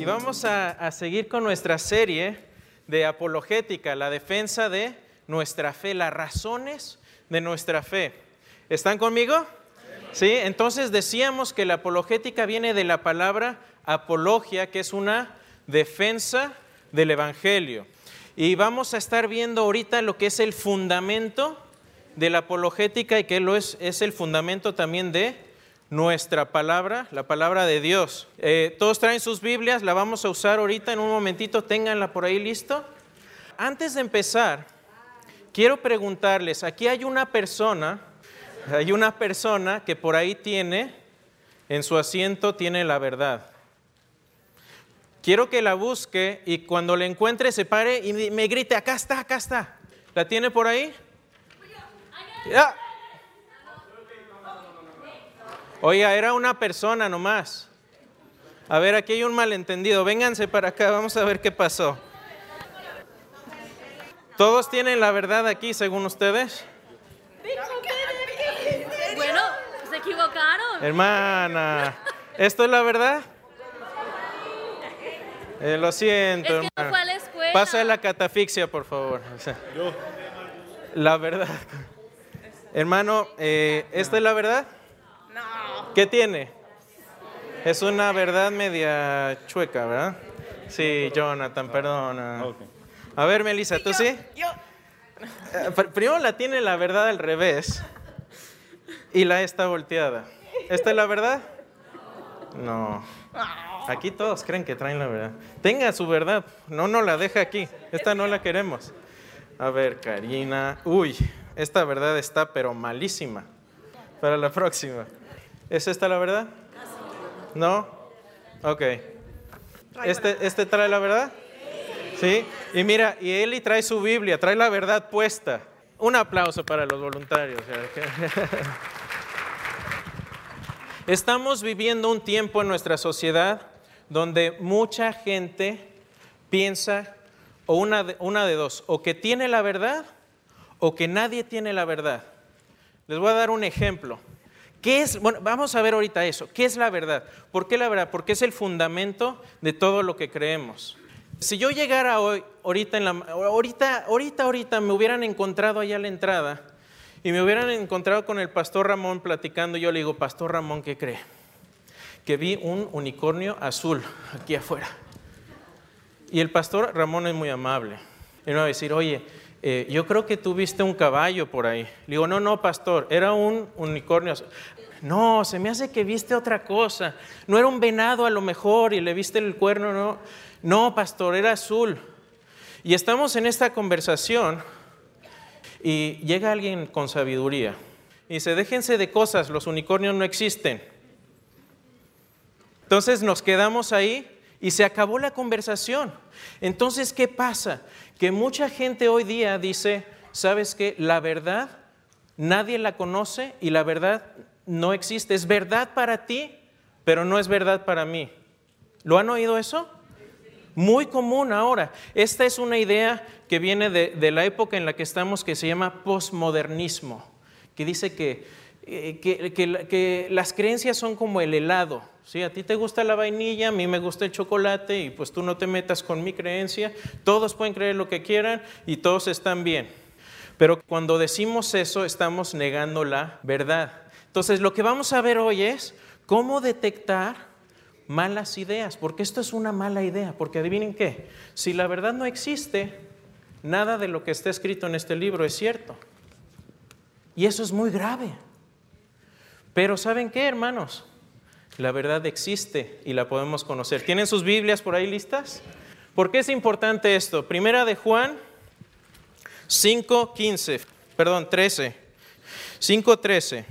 Y vamos a, seguir con nuestra serie de apologética, la defensa de nuestra fe, las razones de nuestra fe. ¿Están conmigo? Sí, entonces decíamos que la apologética viene de la palabra apologia, que es una defensa del Evangelio. Y vamos a estar viendo ahorita lo que es el fundamento de la apologética y que lo es, es el fundamento también de nuestra palabra, la palabra de Dios. Eh, Todos traen sus Biblias, la vamos a usar ahorita en un momentito, ténganla por ahí listo. Antes de empezar, quiero preguntarles, aquí hay una persona, hay una persona que por ahí tiene, en su asiento tiene la verdad. Quiero que la busque y cuando la encuentre se pare y me grite, acá está, acá está. ¿La tiene por ahí? Ya. Oiga, era una persona nomás. A ver, aquí hay un malentendido. Vénganse para acá, vamos a ver qué pasó. ¿Todos tienen la verdad aquí, según ustedes? Bueno, se equivocaron. Hermana, ¿esto es la verdad? Eh, lo siento, Es que no hermana. fue a la escuela. Pasa la catafixia, por favor. O sea, La verdad. Hermano, eh, ¿esta es la verdad? ¿Qué tiene? Es una verdad media chueca, ¿verdad? Sí, Jonathan, perdona. A ver, Melissa, ¿tú sí? Yo, Eh, pr- Primero la tiene la verdad al revés y la está volteada. ¿Esta es la verdad? No. Aquí todos creen que traen la verdad. Tenga su verdad. No, no la deja aquí. Esta no la queremos. A ver, Karina. Uy, esta verdad está pero malísima. Para la próxima. ¿Es esta la verdad? ¿No? Ok. ¿Este, ¿Este trae la verdad? Sí, y mira, y Eli trae su Biblia, trae la verdad puesta. Un aplauso para los voluntarios. Estamos viviendo un tiempo en nuestra sociedad donde mucha gente piensa o una de, una de dos, o que tiene la verdad o que nadie tiene la verdad. Les voy a dar un ejemplo. ¿Qué es? Bueno, vamos a ver ahorita eso. ¿Qué es la verdad? ¿Por qué la verdad? Porque es el fundamento de todo lo que creemos. Si yo llegara hoy, ahorita, en la, ahorita, ahorita, ahorita, me hubieran encontrado allá a la entrada y me hubieran encontrado con el pastor Ramón platicando, yo le digo, Pastor Ramón, ¿qué cree? Que vi un unicornio azul aquí afuera. Y el pastor Ramón es muy amable. Él me va a decir, oye, eh, yo creo que tú viste un caballo por ahí. Le digo, no, no, pastor, era un unicornio. No, se me hace que viste otra cosa. No era un venado a lo mejor y le viste el cuerno, no. No, pastor, era azul. Y estamos en esta conversación y llega alguien con sabiduría y dice, déjense de cosas, los unicornios no existen. Entonces nos quedamos ahí y se acabó la conversación. Entonces, ¿qué pasa? Que mucha gente hoy día dice, ¿sabes qué? La verdad nadie la conoce y la verdad no existe. Es verdad para ti, pero no es verdad para mí. ¿Lo han oído eso? Muy común ahora. Esta es una idea que viene de, de la época en la que estamos que se llama posmodernismo, que dice que, eh, que, que la- que las creencias son como el helado. ¿sí? A ti te gusta la vainilla, a mí me gusta el chocolate y pues tú no te metas con mi creencia. Todos pueden creer lo que quieran y todos están bien. Pero cuando decimos eso estamos negando la verdad. Entonces lo que vamos a ver hoy es cómo detectar malas ideas, porque esto es una mala idea, porque adivinen qué, si la verdad no existe, nada de lo que está escrito en este libro es cierto. Y eso es muy grave. Pero ¿saben qué, hermanos? La verdad existe y la podemos conocer. ¿Tienen sus Biblias por ahí listas? ¿Por qué es importante esto? Primera de Juan 5.15, perdón, 13. 5.13.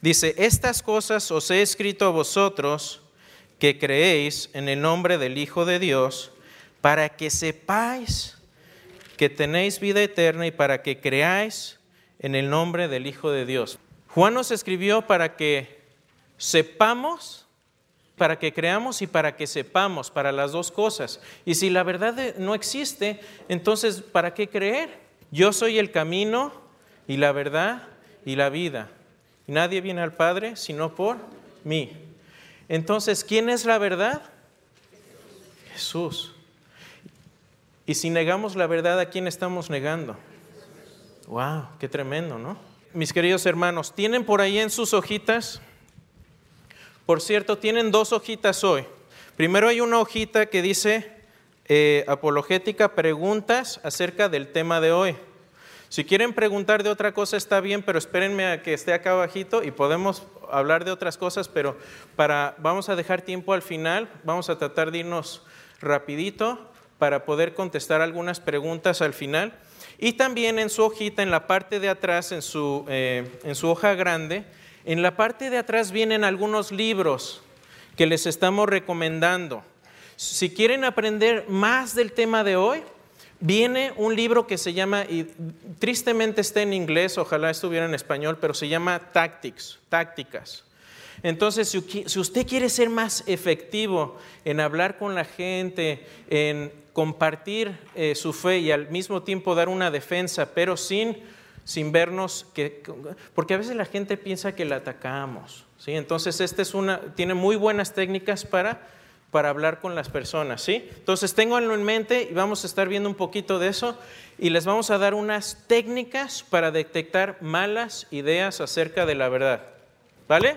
Dice, estas cosas os he escrito a vosotros que creéis en el nombre del Hijo de Dios, para que sepáis que tenéis vida eterna y para que creáis en el nombre del Hijo de Dios. Juan nos escribió para que sepamos, para que creamos y para que sepamos, para las dos cosas. Y si la verdad no existe, entonces, ¿para qué creer? Yo soy el camino y la verdad y la vida. Nadie viene al Padre sino por mí. Entonces, ¿quién es la verdad? Jesús. Y si negamos la verdad, ¿a quién estamos negando? Wow, qué tremendo, ¿no? Mis queridos hermanos, tienen por ahí en sus hojitas, por cierto, tienen dos hojitas hoy. Primero hay una hojita que dice eh, apologética, preguntas acerca del tema de hoy. Si quieren preguntar de otra cosa está bien, pero espérenme a que esté acá abajito y podemos hablar de otras cosas, pero para, vamos a dejar tiempo al final, vamos a tratar de irnos rapidito para poder contestar algunas preguntas al final. Y también en su hojita, en la parte de atrás, en su, eh, en su hoja grande, en la parte de atrás vienen algunos libros que les estamos recomendando. Si quieren aprender más del tema de hoy, viene un libro que se llama, y tristemente está en inglés, ojalá estuviera en español, pero se llama Tactics, Tácticas. Entonces, si usted quiere ser más efectivo en hablar con la gente, en compartir eh, su fe y al mismo tiempo dar una defensa, pero sin, sin vernos, que, porque a veces la gente piensa que la atacamos. ¿sí? Entonces, esta es una, tiene muy buenas técnicas para para hablar con las personas, ¿sí? Entonces, ténganlo en mente y vamos a estar viendo un poquito de eso y les vamos a dar unas técnicas para detectar malas ideas acerca de la verdad. ¿Vale?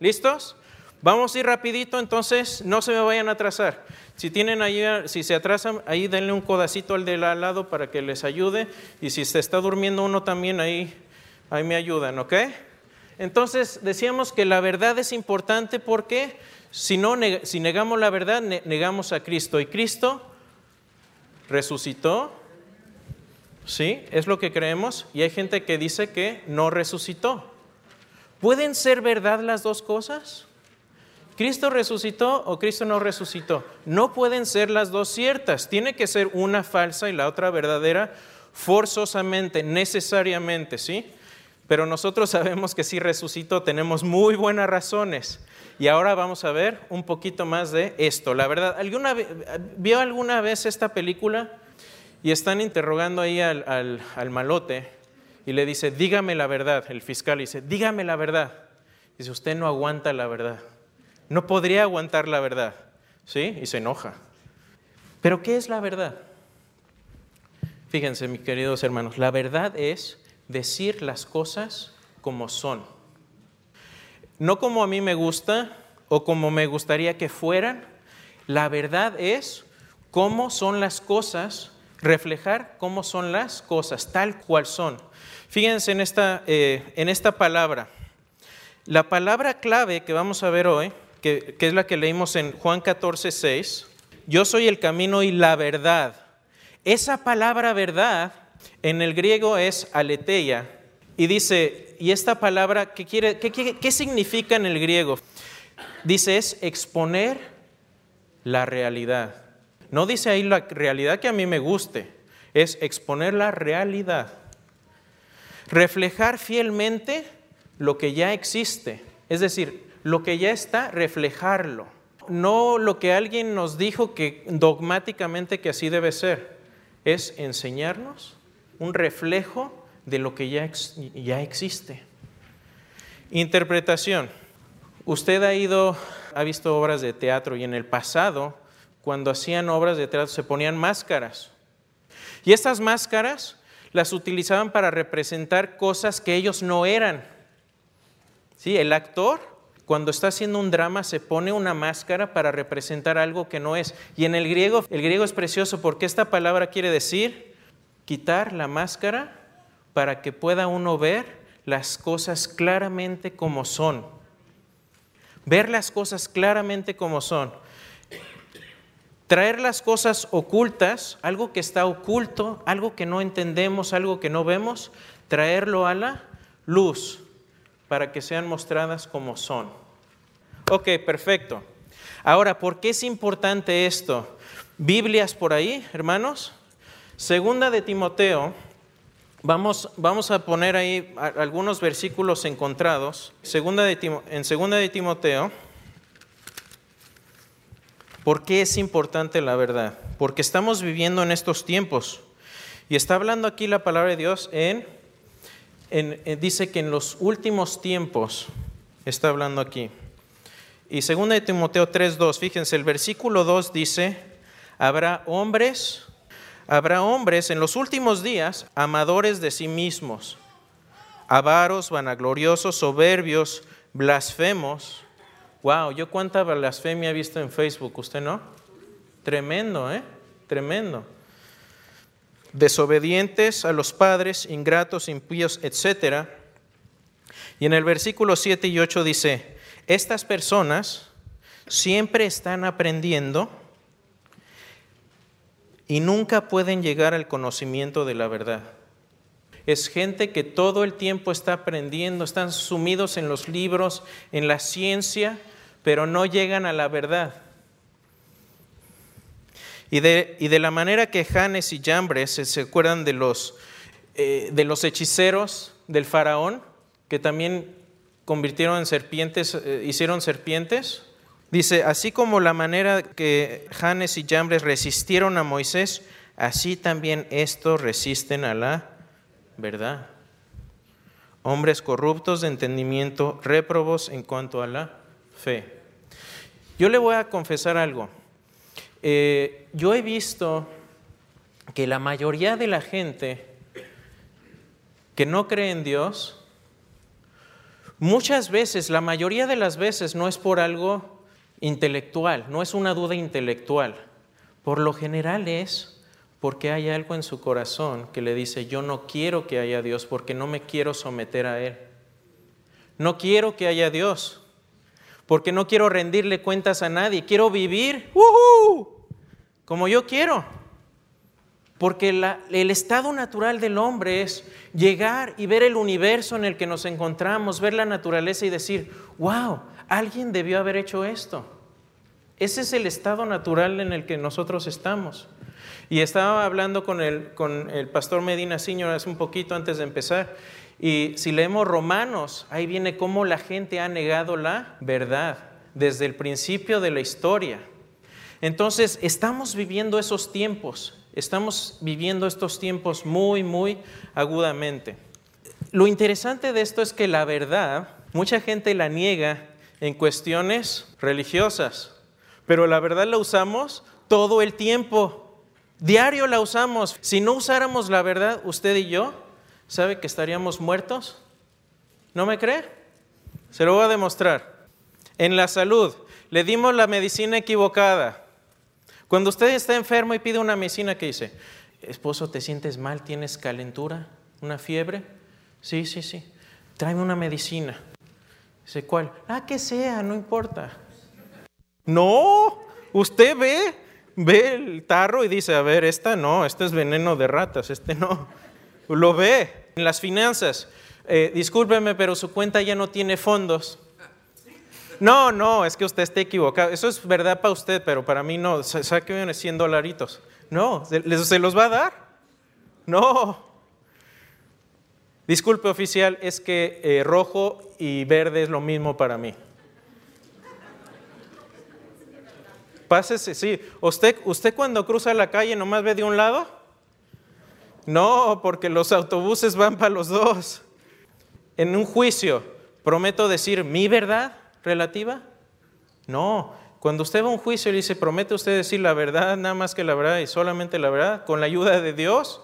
¿Listos? Vamos a ir rapidito, entonces no se me vayan a atrasar. Si tienen ahí, si se atrasan, ahí denle un codacito al del al lado para que les ayude y si se está durmiendo uno también ahí ahí me ayudan, ¿ok? Entonces, decíamos que la verdad es importante porque si, no, si negamos la verdad, negamos a Cristo. Y Cristo resucitó. ¿Sí? Es lo que creemos. Y hay gente que dice que no resucitó. ¿Pueden ser verdad las dos cosas? ¿Cristo resucitó o Cristo no resucitó? No pueden ser las dos ciertas. Tiene que ser una falsa y la otra verdadera forzosamente, necesariamente, ¿sí? Pero nosotros sabemos que si resucitó, tenemos muy buenas razones. Y ahora vamos a ver un poquito más de esto. La verdad, ¿alguna, ¿vio alguna vez esta película? Y están interrogando ahí al, malote y le dice, dígame la verdad. El fiscal dice, dígame la verdad. Dice, usted no aguanta la verdad. No podría aguantar la verdad. ¿Sí? Y se enoja. Pero ¿qué es la verdad? Fíjense, mis queridos hermanos, la verdad es decir las cosas como son no como a mí me gusta o como me gustaría que fueran. La verdad es cómo son las cosas, reflejar cómo son las cosas, tal cual son. Fíjense en esta, eh, en esta palabra. La palabra clave que vamos a ver hoy, que, es la que leímos en Juan 14, 6, yo soy el camino y la verdad. Esa palabra verdad en el griego es aletheia y dice, ¿y esta palabra qué, quiere, qué, significa en el griego? Dice, es exponer la realidad. No dice ahí la realidad que a mí me guste, es exponer la realidad. Reflejar fielmente lo que ya existe, es decir, lo que ya está, reflejarlo. No lo que alguien nos dijo que dogmáticamente que así debe ser, es enseñarnos un reflejo de lo que ya, ya existe. Interpretación. Usted ha ido, ha visto obras de teatro y en el pasado, cuando hacían obras de teatro, se ponían máscaras. Y estas máscaras las utilizaban para representar cosas que ellos no eran. ¿Sí? El actor, cuando está haciendo un drama, se pone una máscara para representar algo que no es. Y en el griego, el griego es precioso porque esta palabra quiere decir quitar la máscara para que pueda uno ver las cosas claramente como son. Ver las cosas claramente como son. Traer las cosas ocultas, algo que está oculto, algo que no entendemos, algo que no vemos, traerlo a la luz para que sean mostradas como son. Ok, perfecto. Ahora, ¿por qué es importante esto? Biblias por ahí, hermanos. Segunda de Timoteo Vamos, vamos a poner ahí algunos versículos encontrados. Segunda de en segunda de Timoteo, ¿por qué es importante la verdad? Porque estamos viviendo en estos tiempos. Y está hablando aquí la palabra de Dios en, dice que en los últimos tiempos, está hablando aquí. Y segunda de Timoteo 3.2, fíjense, el versículo 2 dice, Habrá hombres, habrá hombres en los últimos días amadores de sí mismos, avaros, vanagloriosos, soberbios, blasfemos. Wow, yo cuánta blasfemia he visto en Facebook, ¿usted no? Tremendo, ¿eh? Tremendo. Desobedientes a los padres, ingratos, impíos, etc. Y en el versículo 7 y 8 dice, estas personas siempre están aprendiendo y nunca pueden llegar al conocimiento de la verdad. Es gente que todo el tiempo está aprendiendo, están sumidos en los libros, en la ciencia, pero no llegan a la verdad. Y de, y de la manera que Janes y Jambres se, acuerdan de los, eh, de los hechiceros del faraón, que también convirtieron en serpientes, eh, hicieron serpientes. Dice, así como la manera que Janes y Jambres resistieron a Moisés, así también estos resisten a la verdad. Hombres corruptos de entendimiento, réprobos en cuanto a la fe. Yo le voy a confesar algo. Eh, yo he visto que la mayoría de la gente que no cree en Dios, muchas veces, la mayoría de las veces no es por algo intelectual, no es una duda intelectual. Por lo general es porque hay algo en su corazón que le dice, yo no quiero que haya Dios porque no me quiero someter a Él. No quiero que haya Dios porque no quiero rendirle cuentas a nadie. Quiero vivir como yo quiero. Porque el estado natural del hombre es llegar y ver el universo en el que nos encontramos, ver la naturaleza y decir, wow, alguien debió haber hecho esto. Ese es el estado natural en el que nosotros estamos. Y estaba hablando con el, con el pastor Medina Siñor hace un poquito antes de empezar y si leemos Romanos, ahí viene cómo la gente ha negado la verdad desde el principio de la historia. Entonces, estamos viviendo esos tiempos, estamos viviendo estos tiempos muy, muy agudamente. Lo interesante de esto es que la verdad, mucha gente la niega en cuestiones religiosas, pero la verdad la usamos todo el tiempo, diario la usamos. Si no usáramos la verdad, usted y yo, ¿sabe que estaríamos muertos? ¿No me cree? Se lo voy a demostrar. En la salud, le dimos la medicina equivocada. Cuando usted está enfermo y pide una medicina, ¿qué dice? Esposo, ¿te sientes mal? ¿Tienes calentura? ¿Una fiebre? Sí, sí, sí. Tráeme una medicina. Dice, ¿cuál? Ah, que sea, no importa. No, usted ve, ve el tarro y dice, a ver, esta no, este es veneno de ratas, este no. Lo ve en las finanzas. Eh, discúlpeme, pero su cuenta ya no tiene fondos. No, no, es que usted está equivocado. Eso es verdad para usted, pero para mí no. ¿Sabe que viene 100 dolaritos? No, ¿se los va a dar? No. Disculpe, oficial, es que eh, rojo y verde es lo mismo para mí. Pásese, sí. ¿Usted, ¿Usted cuando cruza la calle nomás ve de un lado? No, porque los autobuses van para los dos. En un juicio, ¿prometo decir mi verdad relativa? No. Cuando usted va a un juicio y dice, ¿promete usted decir la verdad, nada más que la verdad y solamente la verdad, con la ayuda de Dios?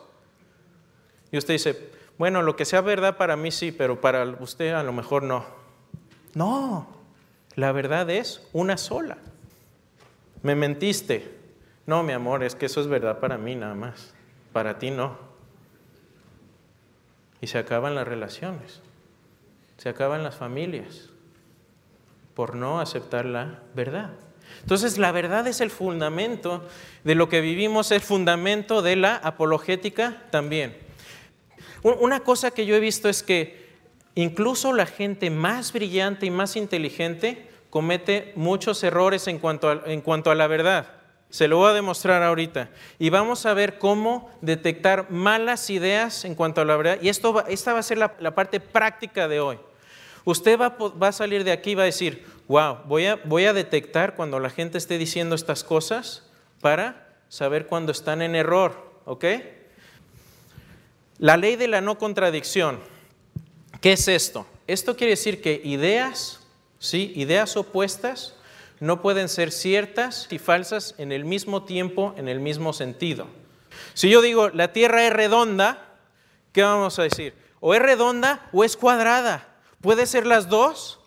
Y usted dice, bueno, lo que sea verdad para mí sí, pero para usted a lo mejor no. No, la verdad es una sola. Me mentiste. No, mi amor, es que eso es verdad para mí nada más. Para ti no. Y se acaban las relaciones, se acaban las familias por no aceptar la verdad. Entonces la verdad es el fundamento de lo que vivimos, el fundamento de la apologética también. Una cosa que yo he visto es que incluso la gente más brillante y más inteligente comete muchos errores en cuanto a, la verdad. Se lo voy a demostrar ahorita. Y vamos a ver cómo detectar malas ideas en cuanto a la verdad. Y esto esta va a ser la, parte práctica de hoy. Usted va, a salir de aquí y va a decir, wow, voy a, voy a detectar cuando la gente esté diciendo estas cosas para saber cuando están en error. ¿Ok? La ley de la no contradicción. ¿Qué es esto? Esto quiere decir que ideas, ¿sí? Ideas opuestas no pueden ser ciertas y falsas en el mismo tiempo, en el mismo sentido. Si yo digo la Tierra es redonda, ¿qué vamos a decir? O es redonda o es cuadrada. ¿Puede ser las dos?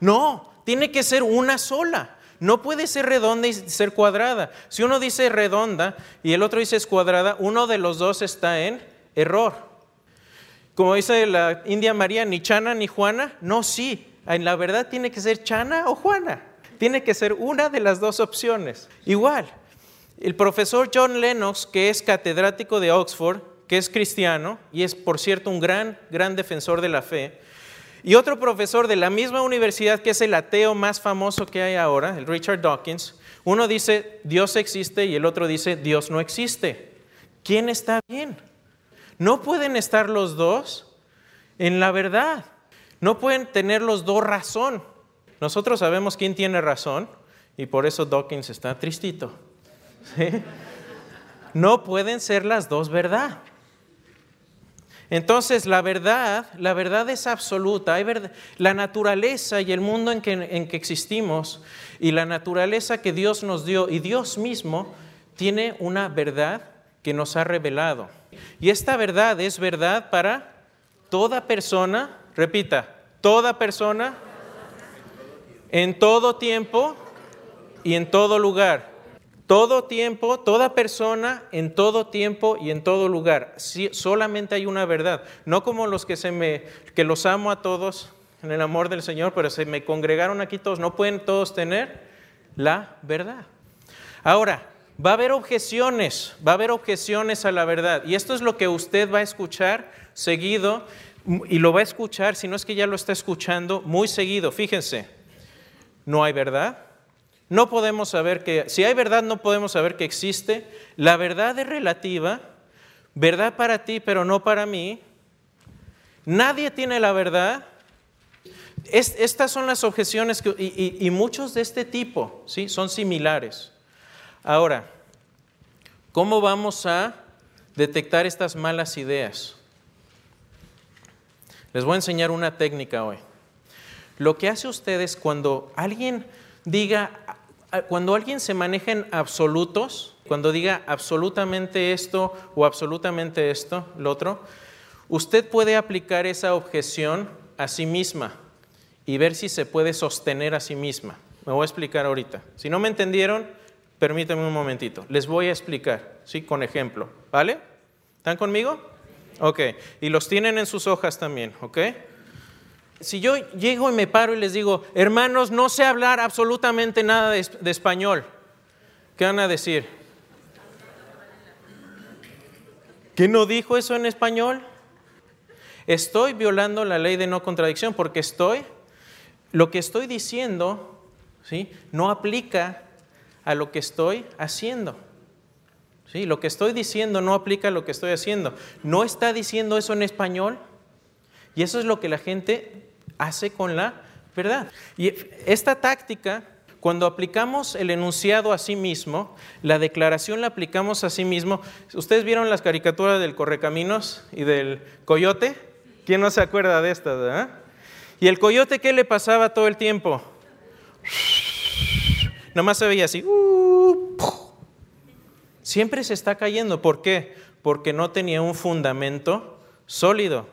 No, tiene que ser una sola. No puede ser redonda y ser cuadrada. Si uno dice redonda y el otro dice cuadrada, uno de los dos está en error. Como dice la India María, ni Chana ni Juana. No, sí. En la verdad tiene que ser Chana o Juana. Tiene que ser una de las dos opciones. Igual, el profesor John Lennox, que es catedrático de Oxford, que es cristiano y es, por cierto, un gran, gran defensor de la fe, y otro profesor de la misma universidad, que es el ateo más famoso que hay ahora, el Richard Dawkins, uno dice Dios existe y el otro dice Dios no existe. ¿Quién está bien? No pueden estar los dos en la verdad. No pueden tener los dos razón. Nosotros sabemos quién tiene razón y por eso Dawkins está tristito. No pueden ser las dos verdad. Entonces la verdad, la verdad es absoluta. La naturaleza y el mundo en que, en que existimos y la naturaleza que Dios nos dio y Dios mismo tiene una verdad que nos ha revelado. Y esta verdad es verdad para toda persona, repita, toda persona, en todo tiempo y en todo lugar. Todo tiempo, toda persona, en todo tiempo y en todo lugar. solamente hay una verdad. No como los que se me, que los amo a todos en el amor del Señor, pero se me congregaron aquí todos. No pueden todos tener la verdad. Ahora, va a haber objeciones, va a haber objeciones a la verdad. Y esto es lo que usted va a escuchar seguido y lo va a escuchar, si no es que ya lo está escuchando, muy seguido. Fíjense, no hay verdad no podemos saber que, si hay verdad, no podemos saber que existe. La verdad es relativa, verdad para ti, pero no para mí. Nadie tiene la verdad. estas son las objeciones que, y, muchos de este tipo, ¿sí? Son similares. Ahora, ¿cómo vamos a detectar estas malas ideas? Les voy a enseñar una técnica hoy. Lo que hace ustedes cuando alguien diga, cuando alguien se maneja en absolutos, cuando diga absolutamente esto o absolutamente esto, lo otro, usted puede aplicar esa objeción a sí misma y ver si se puede sostener a sí misma. Me voy a explicar ahorita. Si no me entendieron, permítanme un momentito. Les voy a explicar, ¿sí? Con ejemplo, ¿vale? ¿Están conmigo? Ok. Y los tienen en sus hojas también, ¿ok? Si yo llego y me paro y les digo, hermanos, no sé hablar absolutamente nada de, español, ¿qué van a decir? ¿Qué no dijo eso en español? Estoy violando la ley de no contradicción porque estoy, lo que estoy diciendo, ¿sí? No aplica a lo que estoy haciendo. ¿Sí? Lo que estoy diciendo no aplica a lo que estoy haciendo. ¿No está diciendo eso en español? Y eso es lo que la gente hace con la verdad. Y esta táctica, cuando aplicamos el enunciado a sí mismo, la declaración la aplicamos a sí mismo. ¿Ustedes vieron las caricaturas del Correcaminos y del Coyote? ¿Quién no se acuerda de estas? ¿Y el coyote qué le pasaba todo el tiempo? Nomás se veía así. Uh, Siempre se está cayendo. ¿Por qué? Porque no tenía un fundamento sólido.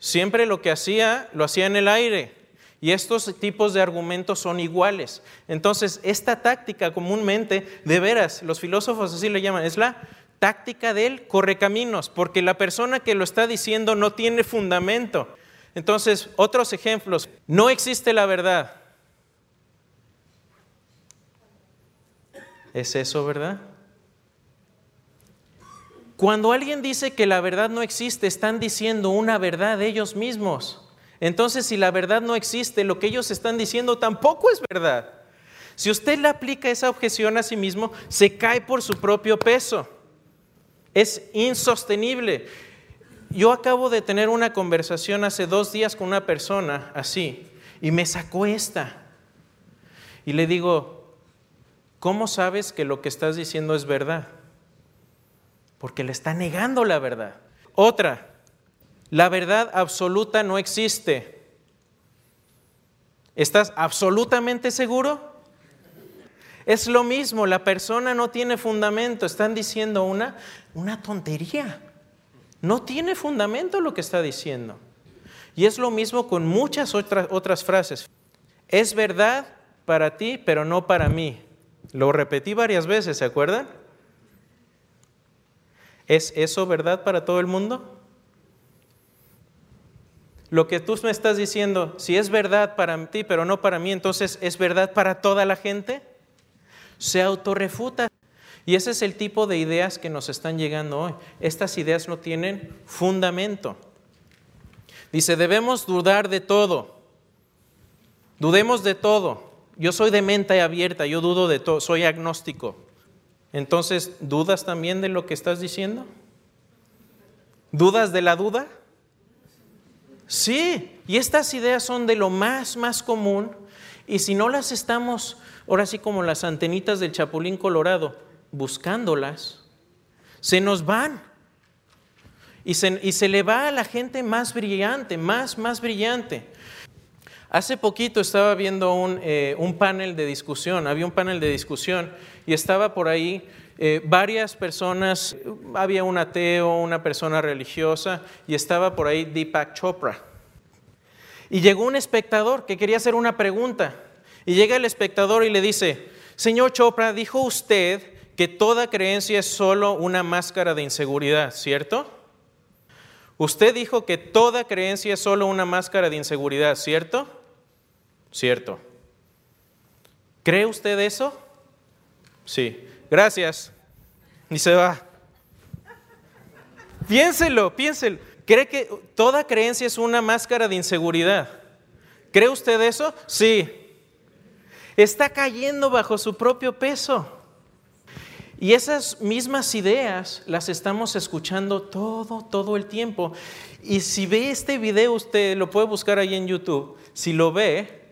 Siempre lo que hacía, lo hacía en el aire. Y estos tipos de argumentos son iguales. Entonces, esta táctica comúnmente, de veras, los filósofos así le llaman, es la táctica del correcaminos, porque la persona que lo está diciendo no tiene fundamento. Entonces, otros ejemplos, no existe la verdad. ¿Es eso verdad? Cuando alguien dice que la verdad no existe, están diciendo una verdad de ellos mismos. Entonces, si la verdad no existe, lo que ellos están diciendo tampoco es verdad. Si usted le aplica esa objeción a sí mismo, se cae por su propio peso. Es insostenible. Yo acabo de tener una conversación hace dos días con una persona así y me sacó esta. Y le digo, ¿cómo sabes que lo que estás diciendo es verdad? Porque le está negando la verdad. Otra, la verdad absoluta no existe. ¿Estás absolutamente seguro? Es lo mismo, la persona no tiene fundamento, están diciendo una, una tontería. No tiene fundamento lo que está diciendo. Y es lo mismo con muchas otras, otras frases. Es verdad para ti, pero no para mí. Lo repetí varias veces, ¿se acuerdan? ¿Es eso verdad para todo el mundo? Lo que tú me estás diciendo, si es verdad para ti, pero no para mí, entonces es verdad para toda la gente. Se autorrefuta. Y ese es el tipo de ideas que nos están llegando hoy. Estas ideas no tienen fundamento. Dice, debemos dudar de todo. Dudemos de todo. Yo soy de mente abierta, yo dudo de todo, soy agnóstico. Entonces, ¿dudas también de lo que estás diciendo? ¿Dudas de la duda? Sí, y estas ideas son de lo más, más común. Y si no las estamos, ahora sí como las antenitas del Chapulín Colorado, buscándolas, se nos van. Y se, y se, le va a la gente más brillante, más, más brillante. Hace poquito estaba viendo un, eh, un panel de discusión, había un panel de discusión y estaba por ahí eh, varias personas, había un ateo, una persona religiosa y estaba por ahí Deepak Chopra. Y llegó un espectador que quería hacer una pregunta y llega el espectador y le dice, señor Chopra, dijo usted que toda creencia es solo una máscara de inseguridad, ¿cierto? Usted dijo que toda creencia es solo una máscara de inseguridad, ¿cierto? Cierto. ¿Cree usted eso? Sí. Gracias. Y se va. Piénselo, piénselo. ¿Cree que toda creencia es una máscara de inseguridad? ¿Cree usted eso? Sí. Está cayendo bajo su propio peso. Y esas mismas ideas las estamos escuchando todo, todo el tiempo. Y si ve este video, usted lo puede buscar ahí en YouTube. Si lo ve,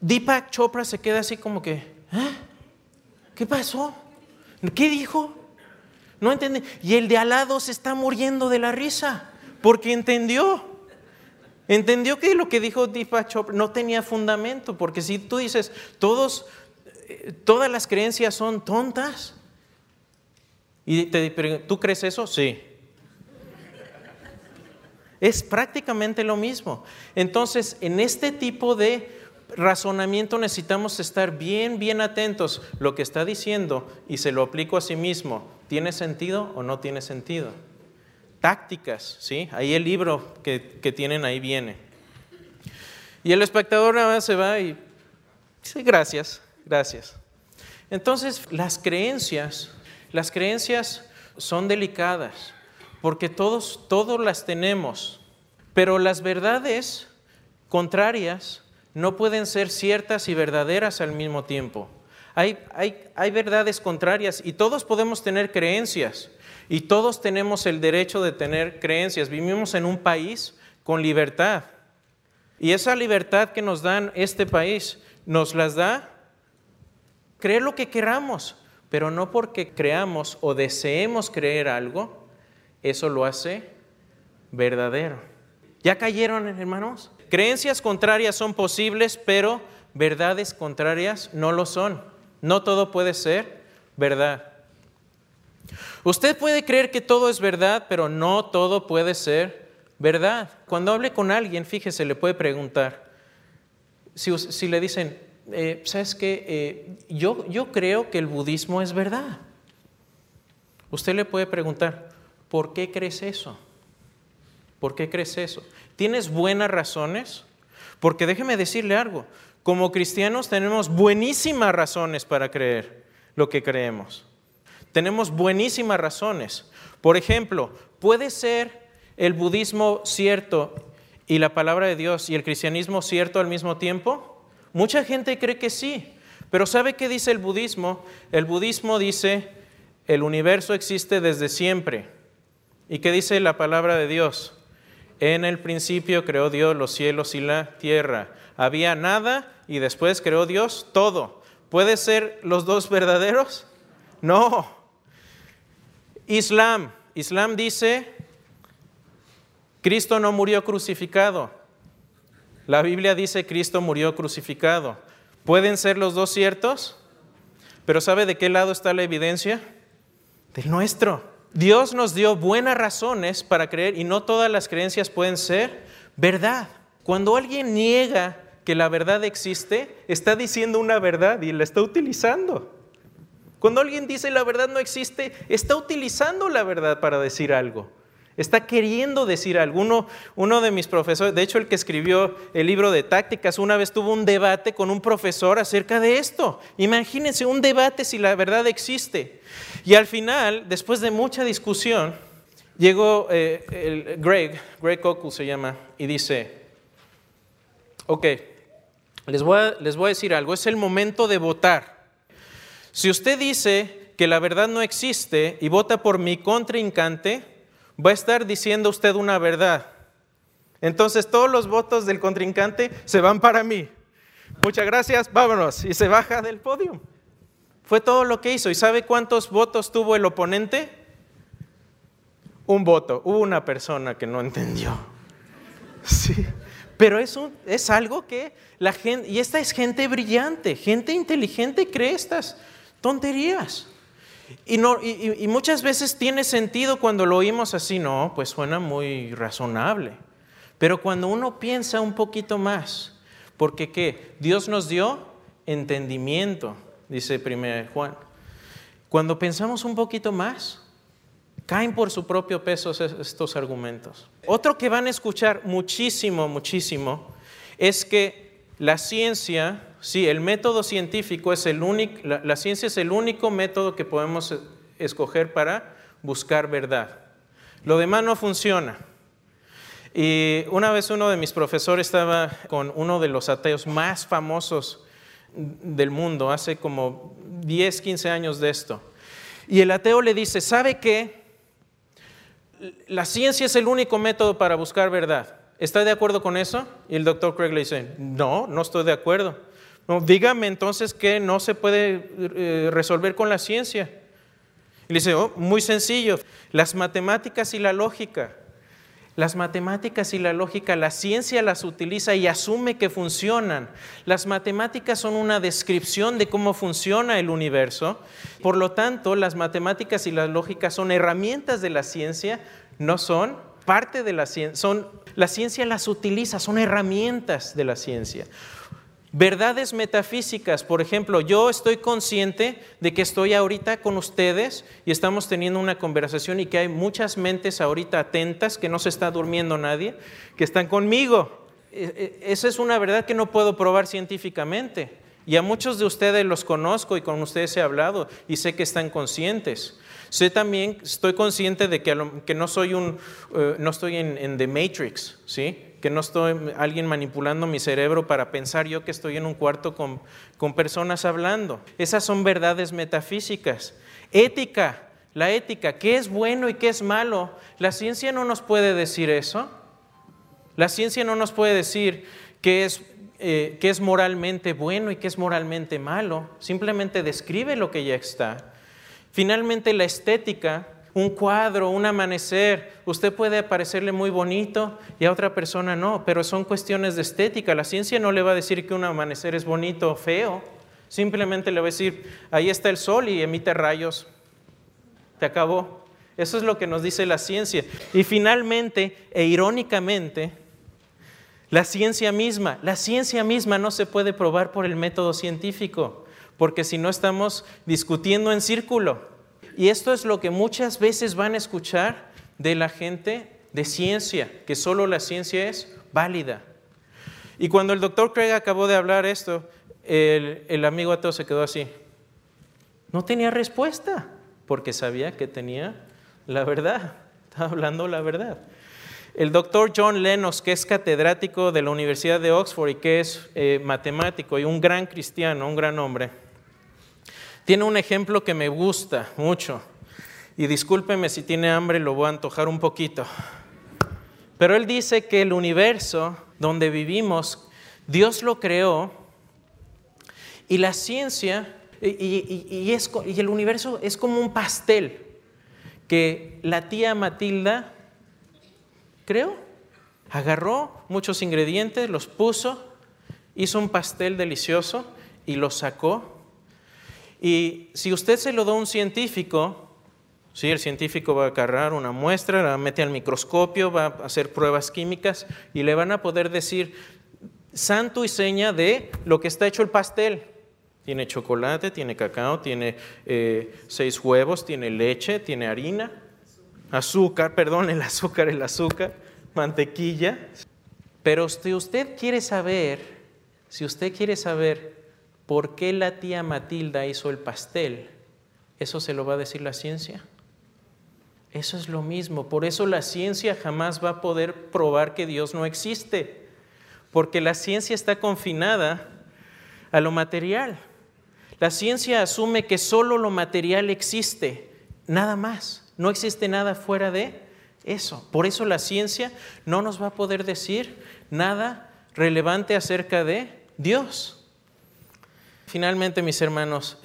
Deepak Chopra se queda así como que, ¿eh? ¿Qué pasó? ¿Qué dijo? No entiende. Y el de al lado se está muriendo de la risa porque entendió. Entendió que lo que dijo Deepak Chopra no tenía fundamento, porque si tú dices, todos, eh, todas las creencias son tontas, y te ¿tú crees eso? Sí. Es prácticamente lo mismo. Entonces, en este tipo de razonamiento necesitamos estar bien, bien atentos. Lo que está diciendo, y se lo aplico a sí mismo, ¿tiene sentido o no tiene sentido? Tácticas, ¿sí? Ahí el libro que, que tienen ahí viene. Y el espectador nada más se va y dice, gracias, gracias. Entonces, las creencias las creencias son delicadas porque todos, todos las tenemos, pero las verdades contrarias no pueden ser ciertas y verdaderas al mismo tiempo. Hay, hay, hay, verdades contrarias y todos podemos tener creencias y todos tenemos el derecho de tener creencias. Vivimos en un país con libertad y esa libertad que nos dan este país nos las da creer lo que queramos, pero no porque creamos o deseemos creer algo, eso lo hace verdadero. ¿Ya cayeron, hermanos? Creencias contrarias son posibles, pero verdades contrarias no lo son. No todo puede ser verdad. Usted puede creer que todo es verdad, pero no todo puede ser verdad. Cuando hable con alguien, fíjese, le puede preguntar, si, le dicen, eh, ¿sabes qué? Eh, yo, yo creo que el budismo es verdad. Usted le puede preguntar, ¿por qué crees eso? ¿Por qué crees eso? ¿Tienes buenas razones? Porque déjeme decirle algo, como cristianos tenemos buenísimas razones para creer lo que creemos. Tenemos buenísimas razones. Por ejemplo, ¿puede ser el budismo cierto y la palabra de Dios y el cristianismo cierto al mismo tiempo? Mucha gente cree que sí, pero ¿sabe qué dice el budismo? El budismo dice, el universo existe desde siempre. ¿Y qué dice la palabra de Dios? En el principio creó Dios los cielos y la tierra. Había nada y después creó Dios todo. ¿Puede ser los dos verdaderos? No. Islam. Islam dice, Cristo no murió crucificado. La Biblia dice Cristo murió crucificado. ¿Pueden ser los dos ciertos? Pero ¿sabe de qué lado está la evidencia? Del nuestro. Dios nos dio buenas razones para creer y no todas las creencias pueden ser verdad. Cuando alguien niega que la verdad existe, está diciendo una verdad y la está utilizando. Cuando alguien dice la verdad no existe, está utilizando la verdad para decir algo. Está queriendo decir algo. Uno, de mis profesores, de hecho el que escribió el libro de tácticas, una vez tuvo un debate con un profesor acerca de esto. Imagínense un debate si la verdad existe. Y al final, después de mucha discusión, llegó eh, el Greg, Greg Cockle se llama, y dice, ok, les voy, a, les voy a decir algo, es el momento de votar. Si usted dice que la verdad no existe y vota por mi contrincante, va a estar diciendo usted una verdad. Entonces todos los votos del contrincante se van para mí. Muchas gracias, vámonos. Y se baja del podio. Fue todo lo que hizo. ¿Y sabe cuántos votos tuvo el oponente? Un voto. Hubo una persona que no entendió. Sí. Pero es, es algo que la gente, y esta es gente brillante, gente inteligente cree estas tonterías. Y, muchas veces tiene sentido cuando lo oímos así, no, pues suena muy razonable. Pero cuando uno piensa un poquito más, porque ¿qué? Dios nos dio entendimiento, dice 1 Juan. Cuando pensamos un poquito más, caen por su propio peso estos argumentos. Otro que van a escuchar muchísimo, muchísimo, es que la ciencia Sí, el método científico es el único, la, ciencia es el único método que podemos escoger para buscar verdad. Lo demás no funciona. Y una vez uno de mis profesores estaba con uno de los ateos más famosos del mundo, hace como 10, 15 años de esto. Y el ateo le dice, ¿sabe qué? La ciencia es el único método para buscar verdad. ¿Está de acuerdo con eso? Y el doctor Craig le dice, no, no estoy de acuerdo. Dígame entonces que no se puede eh, resolver con la ciencia. Y le dice, oh, muy sencillo, las matemáticas y la lógica. Las matemáticas y la lógica, la ciencia las utiliza y asume que funcionan. Las matemáticas son una descripción de cómo funciona el universo. Por lo tanto, las matemáticas y la lógica son herramientas de la ciencia, no son parte de la ciencia. Son, la ciencia las utiliza, son herramientas de la ciencia. Verdades metafísicas, por ejemplo, yo estoy consciente de que estoy ahorita con ustedes y estamos teniendo una conversación y que hay muchas mentes ahorita atentas, que no se está durmiendo nadie, que están conmigo. E, e, esa es una verdad que no puedo probar científicamente. Y a muchos de ustedes los conozco y con ustedes he hablado y sé que están conscientes. Sé también, estoy consciente de que, no soy un, eh, no estoy en, en The Matrix, ¿sí? Que no estoy alguien manipulando mi cerebro para pensar yo que estoy en un cuarto con, con personas hablando. Esas son verdades metafísicas. Ética, la ética, qué es bueno y qué es malo. La ciencia no nos puede decir eso. La ciencia no nos puede decir qué es, eh, qué es moralmente bueno y qué es moralmente malo. Simplemente describe lo que ya está. Finalmente, la estética un cuadro, un amanecer, usted puede parecerle muy bonito y a otra persona no, pero son cuestiones de estética. La ciencia no le va a decir que un amanecer es bonito o feo, simplemente le va a decir, ahí está el sol y emite rayos, te acabó. Eso es lo que nos dice la ciencia. Y finalmente, e irónicamente, la ciencia misma, la ciencia misma no se puede probar por el método científico, porque si no estamos discutiendo en círculo. Y esto es lo que muchas veces van a escuchar de la gente de ciencia, que solo la ciencia es válida. Y cuando el doctor Craig acabó de hablar esto, el, amigo ateo se quedó así. No tenía respuesta, porque sabía que tenía la verdad. Estaba hablando la verdad. El doctor John Lennox, que es catedrático de la Universidad de Oxford y que es eh, matemático y un gran cristiano, un gran hombre, tiene un ejemplo que me gusta mucho. Y discúlpeme si tiene hambre, lo voy a antojar un poquito. Pero él dice que el universo donde vivimos, Dios lo creó y la ciencia y, el universo es como un pastel que la tía Matilda creó. Agarró muchos ingredientes, los puso, hizo un pastel delicioso y los sacó Y si usted se lo da a un científico, ¿sí? el científico va a agarrar una muestra, la mete al microscopio, va a hacer pruebas químicas y le van a poder decir santo y seña de lo que está hecho el pastel. Tiene chocolate, tiene cacao, tiene eh, seis huevos, tiene leche, tiene harina, azúcar, perdón, el azúcar, el azúcar, mantequilla. Pero si usted quiere saber, si usted quiere saber por qué la tía Matilda hizo el pastel, ¿eso se lo va a decir la ciencia? Eso es lo mismo. Por eso la ciencia jamás va a poder probar que Dios no existe. Porque la ciencia está confinada a lo material. La ciencia asume que solo lo material existe, nada más. No existe nada fuera de eso. Por eso la ciencia no nos va a poder decir nada relevante acerca de Dios. Finalmente, mis hermanos,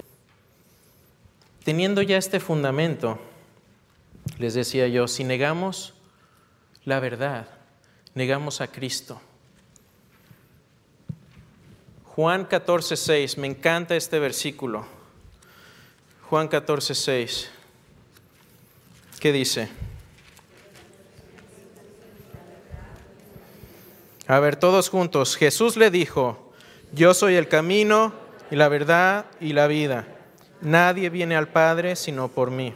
teniendo ya este fundamento, les decía yo, si negamos la verdad, negamos a Cristo. Juan 14, 6, me encanta este versículo. Juan 14, 6. ¿Qué dice? A ver, todos juntos. Jesús le dijo, yo soy el camino y la verdad y la vida. Nadie viene al Padre sino por mí.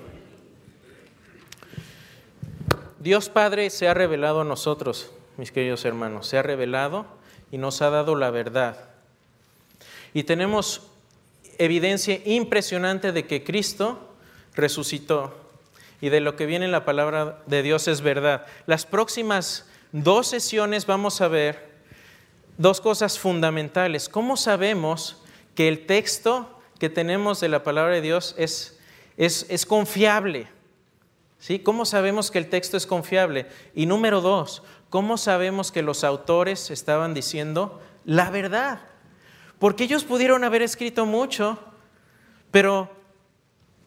Dios Padre se ha revelado a nosotros, mis queridos hermanos, se ha revelado y nos ha dado la verdad. Y tenemos evidencia impresionante de que Cristo resucitó y de lo que viene en la palabra de Dios es verdad. Las próximas dos sesiones vamos a ver dos cosas fundamentales. ¿Cómo sabemos que el texto que tenemos de la palabra de Dios es, es, es confiable? ¿Sí? ¿Cómo sabemos que el texto es confiable? Y número dos, ¿cómo sabemos que los autores estaban diciendo la verdad? Porque ellos pudieron haber escrito mucho, pero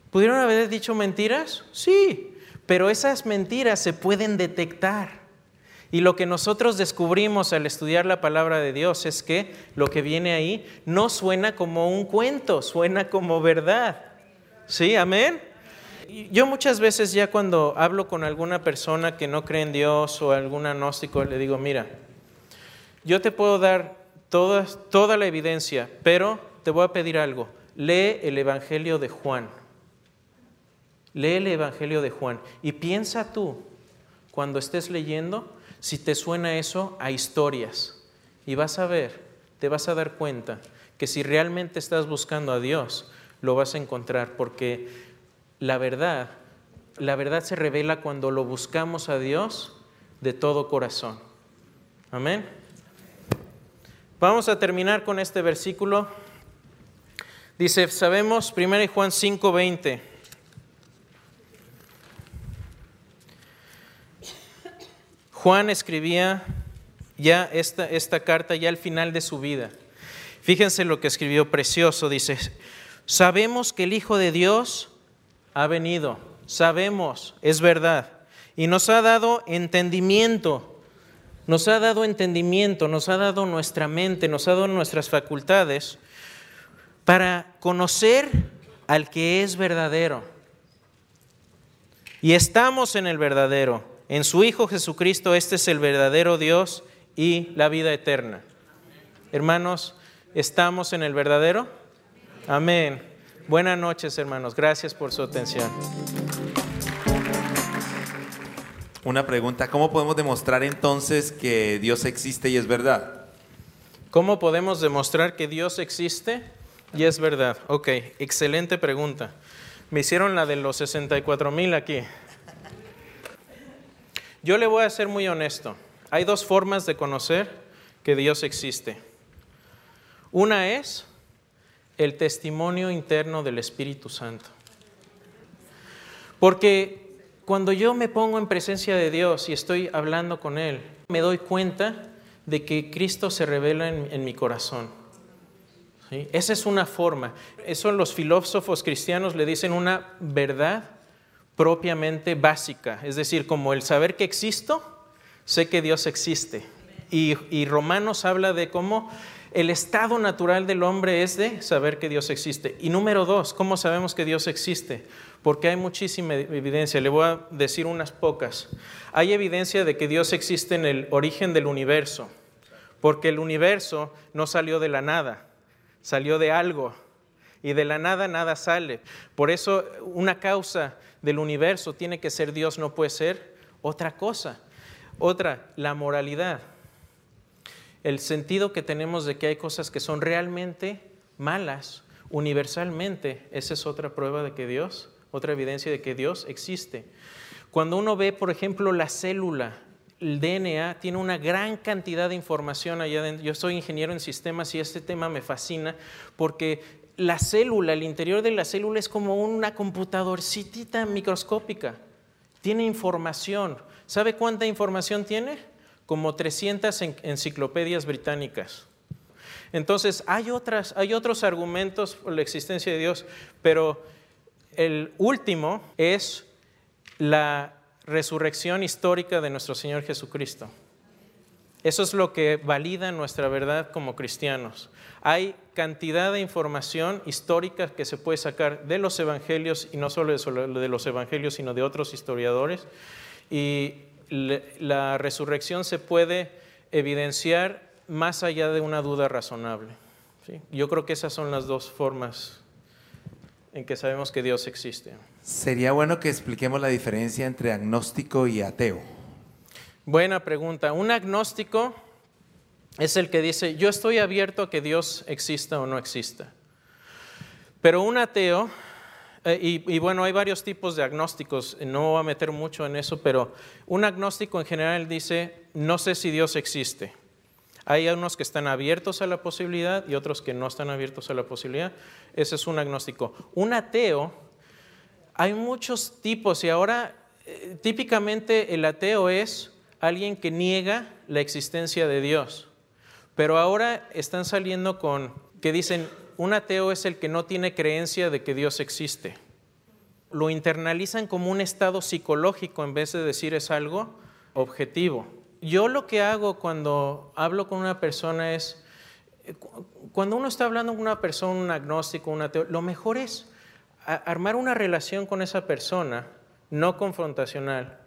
¿pudieron haber dicho mentiras? Sí, pero esas mentiras se pueden detectar. Y lo que nosotros descubrimos al estudiar la palabra de Dios es que lo que viene ahí no suena como un cuento, suena como verdad. ¿Sí? Amén. Yo muchas veces ya cuando hablo con alguna persona que no cree en Dios o algún agnóstico, le digo, mira, yo te puedo dar toda, toda la evidencia, pero te voy a pedir algo. Lee el Evangelio de Juan. Lee el Evangelio de Juan y piensa tú, cuando estés leyendo, si te suena eso a historias. Y vas a ver, te vas a dar cuenta que si realmente estás buscando a Dios, lo vas a encontrar, porque la verdad, la verdad se revela cuando lo buscamos a Dios de todo corazón. Amén. Vamos a terminar con este versículo. Dice, sabemos, 1 Juan 5:20. Juan escribía ya esta, carta ya al final de su vida. Fíjense lo que escribió precioso. Dice, sabemos que el Hijo de Dios ha venido. Sabemos, es verdad. Y nos ha dado entendimiento nos ha dado entendimiento, nos ha dado nuestra mente, nos ha dado nuestras facultades para conocer al que es verdadero. Y estamos en el verdadero. En su Hijo Jesucristo, este es el verdadero Dios y la vida eterna. Hermanos, ¿estamos en el verdadero? Amén. Buenas noches, hermanos. Gracias por su atención. Una pregunta, ¿cómo podemos demostrar entonces que Dios existe y es verdad? ¿Cómo podemos demostrar que Dios existe y es verdad? Ok, excelente pregunta. Me hicieron la de los 64 mil aquí. Yo le voy a ser muy honesto. Hay dos formas de conocer que Dios existe. Una es el testimonio interno del Espíritu Santo. Porque cuando yo me pongo en presencia de Dios y estoy hablando con Él, me doy cuenta de que Cristo se revela en, mi corazón. Esa es una forma. Eso los filósofos cristianos le dicen una verdad propiamente básica. Es decir, como el saber que existo, sé que Dios existe. Y, Romanos habla de cómo el estado natural del hombre es de saber que Dios existe. Y número dos, ¿cómo sabemos que Dios existe? Porque hay muchísima evidencia, le voy a decir unas pocas. Hay evidencia de que Dios existe en el origen del universo, porque el universo no salió de la nada, salió de algo, y de la nada nada sale. Por eso una causa del universo tiene que ser Dios, no puede ser otra cosa. Otra, la moralidad. El sentido que tenemos de que hay cosas que son realmente malas, universalmente, esa es otra prueba de que Dios, otra evidencia de que Dios existe. Cuando uno ve, por ejemplo, la célula, el DNA tiene una gran cantidad de información allá adentro. Yo soy ingeniero en sistemas y este tema me fascina porque la célula, el interior de la célula es como una computadorcita microscópica. Tiene información. ¿Sabe cuánta información tiene? Como 300 enciclopedias británicas. Entonces, hay, otras, hay otros argumentos por la existencia de Dios, pero el último es la resurrección histórica de nuestro Señor Jesucristo. Eso es lo que valida nuestra verdad como cristianos. Hay cantidad de información histórica que se puede sacar de los evangelios, y no solo de los evangelios, sino de otros historiadores, y la resurrección se puede evidenciar más allá de una duda razonable. Yo creo que esas son las dos formas en que sabemos que Dios existe. Sería bueno que expliquemos la diferencia entre agnóstico y ateo. Buena pregunta. Un agnóstico es el que dice, yo estoy abierto a que Dios exista o no exista. Pero un ateo, eh, y, bueno, hay varios tipos de agnósticos, no voy a meter mucho en eso, pero un agnóstico en general dice, no sé si Dios existe. Hay unos que están abiertos a la posibilidad y otros que no están abiertos a la posibilidad. Ese es un agnóstico. Un ateo, hay muchos tipos y ahora eh, típicamente el ateo es alguien que niega la existencia de Dios. Pero ahora están saliendo con que dicen, un ateo es el que no tiene creencia de que Dios existe. Lo internalizan como un estado psicológico en vez de decir es algo objetivo. Yo lo que hago cuando hablo con una persona es, cuando uno está hablando con una persona, un agnóstico, un ateo, lo mejor es armar una relación con esa persona, no confrontacional,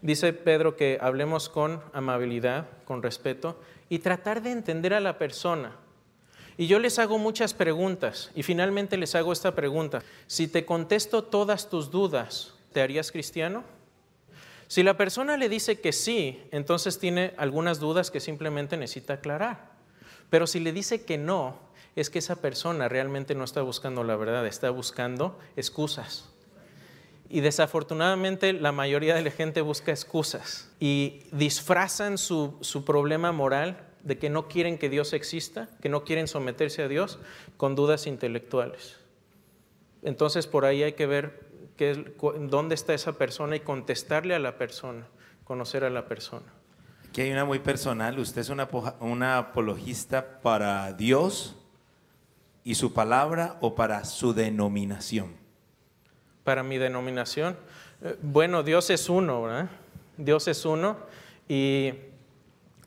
Dice Pedro que hablemos con amabilidad, con respeto y tratar de entender a la persona. Y yo les hago muchas preguntas y finalmente les hago esta pregunta. Si te contesto todas tus dudas, ¿te harías cristiano? Si la persona le dice que sí, entonces tiene algunas dudas que simplemente necesita aclarar. Pero si le dice que no, es que esa persona realmente no está buscando la verdad, está buscando excusas. Y desafortunadamente la mayoría de la gente busca excusas y disfrazan su, problema moral de que no quieren que Dios exista, que no quieren someterse a Dios con dudas intelectuales. Entonces por ahí hay que ver dónde está esa persona y contestarle a la persona, conocer a la persona. Aquí hay una muy personal, usted es una, una apologista para Dios y su palabra o para su denominación para mi denominación? Eh, bueno, Dios es uno, ¿verdad? Dios es uno y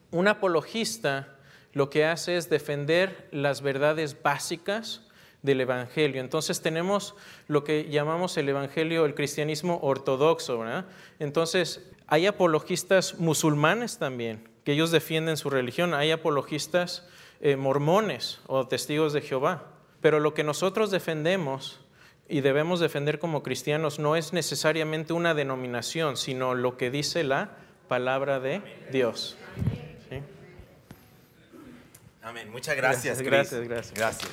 un apologista lo que hace es defender las verdades básicas del Evangelio. Entonces tenemos lo que llamamos el Evangelio, el cristianismo ortodoxo, ¿verdad? Entonces hay apologistas musulmanes también, que ellos defienden su religión, hay apologistas eh, mormones o testigos de Jehová. Pero lo que nosotros defendemos y debemos defender como cristianos no es necesariamente una denominación, sino lo que dice la palabra de Dios. Amén. Muchas gracias. Gracias, gracias. Gracias.